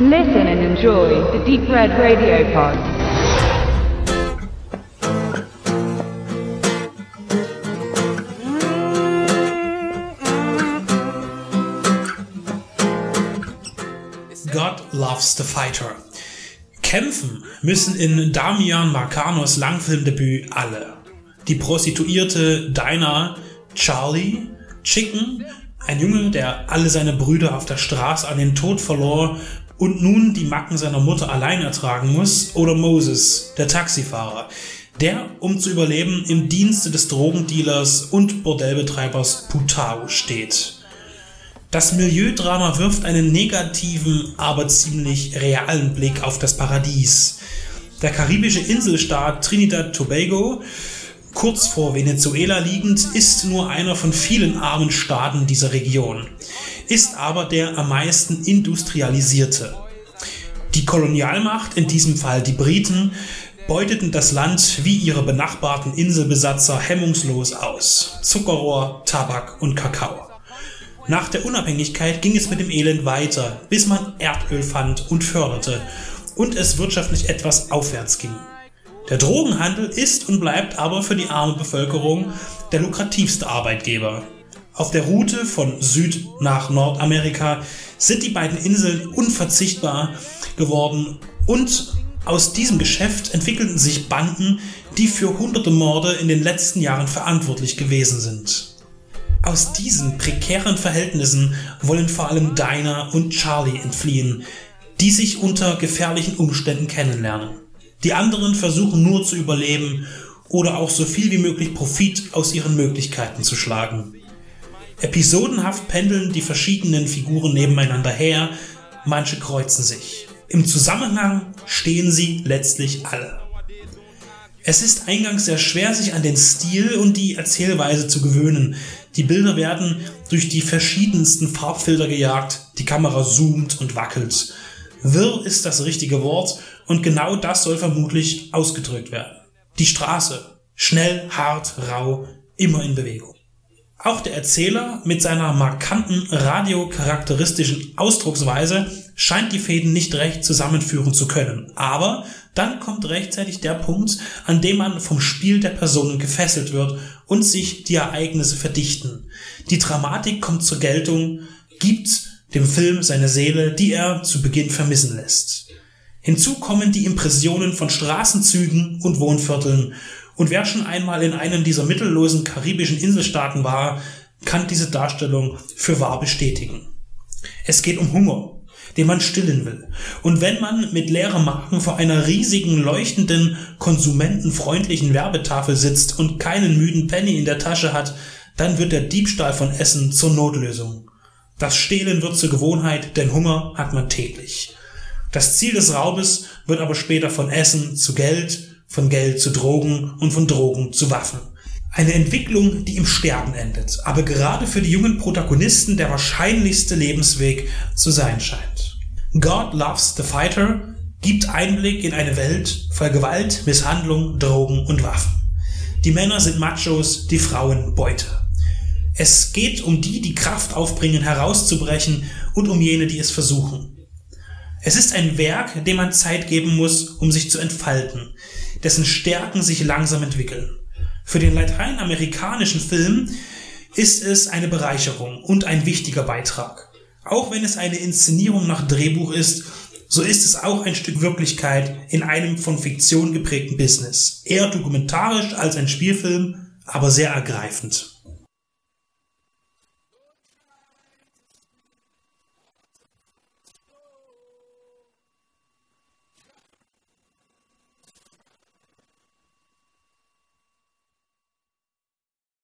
Listen and enjoy the Deep Red Radio Pod. God loves the fighter. Kämpfen müssen in Damian Marcanos Langfilmdebüt alle. Die Prostituierte Dinah, Charlie, Chicken, ein Junge, der alle seine Brüder auf der Straße an den Tod verlor und nun die Macken seiner Mutter allein ertragen muss, oder Moses, der Taxifahrer, der, um zu überleben, im Dienste des Drogendealers und Bordellbetreibers Putau steht. Das Milieudrama wirft einen negativen, aber ziemlich realen Blick auf das Paradies. Der karibische Inselstaat Trinidad Tobago, kurz vor Venezuela liegend, ist nur einer von vielen armen Staaten dieser Region ist aber der am meisten industrialisierte. Die Kolonialmacht, in diesem Fall die Briten, beuteten das Land wie ihre benachbarten Inselbesatzer hemmungslos aus. Zuckerrohr, Tabak und Kakao. Nach der Unabhängigkeit ging es mit dem Elend weiter, bis man Erdöl fand und förderte und es wirtschaftlich etwas aufwärts ging. Der Drogenhandel ist und bleibt aber für die arme Bevölkerung der lukrativste Arbeitgeber. Auf der Route von Süd nach Nordamerika sind die beiden Inseln unverzichtbar geworden und aus diesem Geschäft entwickelten sich Banden, die für hunderte Morde in den letzten Jahren verantwortlich gewesen sind. Aus diesen prekären Verhältnissen wollen vor allem Dinah und Charlie entfliehen, die sich unter gefährlichen Umständen kennenlernen. Die anderen versuchen nur zu überleben oder auch so viel wie möglich Profit aus ihren Möglichkeiten zu schlagen. Episodenhaft pendeln die verschiedenen Figuren nebeneinander her, manche kreuzen sich. Im Zusammenhang stehen sie letztlich alle. Es ist eingangs sehr schwer, sich an den Stil und die Erzählweise zu gewöhnen. Die Bilder werden durch die verschiedensten Farbfilter gejagt, die Kamera zoomt und wackelt. Wirr ist das richtige Wort und genau das soll vermutlich ausgedrückt werden. Die Straße. Schnell, hart, rau, immer in Bewegung. Auch der Erzähler mit seiner markanten radiocharakteristischen Ausdrucksweise scheint die Fäden nicht recht zusammenführen zu können. Aber dann kommt rechtzeitig der Punkt, an dem man vom Spiel der Personen gefesselt wird und sich die Ereignisse verdichten. Die Dramatik kommt zur Geltung, gibt dem Film seine Seele, die er zu Beginn vermissen lässt. Hinzu kommen die Impressionen von Straßenzügen und Wohnvierteln und wer schon einmal in einem dieser mittellosen karibischen Inselstaaten war, kann diese Darstellung für wahr bestätigen. Es geht um Hunger, den man stillen will. Und wenn man mit leerem Magen vor einer riesigen, leuchtenden, konsumentenfreundlichen Werbetafel sitzt und keinen müden Penny in der Tasche hat, dann wird der Diebstahl von Essen zur Notlösung. Das Stehlen wird zur Gewohnheit, denn Hunger hat man täglich. Das Ziel des Raubes wird aber später von Essen zu Geld von Geld zu Drogen und von Drogen zu Waffen. Eine Entwicklung, die im Sterben endet, aber gerade für die jungen Protagonisten der wahrscheinlichste Lebensweg zu sein scheint. God Loves the Fighter gibt Einblick in eine Welt voll Gewalt, Misshandlung, Drogen und Waffen. Die Männer sind Machos, die Frauen Beute. Es geht um die, die Kraft aufbringen, herauszubrechen und um jene, die es versuchen. Es ist ein Werk, dem man Zeit geben muss, um sich zu entfalten, dessen Stärken sich langsam entwickeln. Für den lateinamerikanischen Film ist es eine Bereicherung und ein wichtiger Beitrag. Auch wenn es eine Inszenierung nach Drehbuch ist, so ist es auch ein Stück Wirklichkeit in einem von Fiktion geprägten Business. Eher dokumentarisch als ein Spielfilm, aber sehr ergreifend.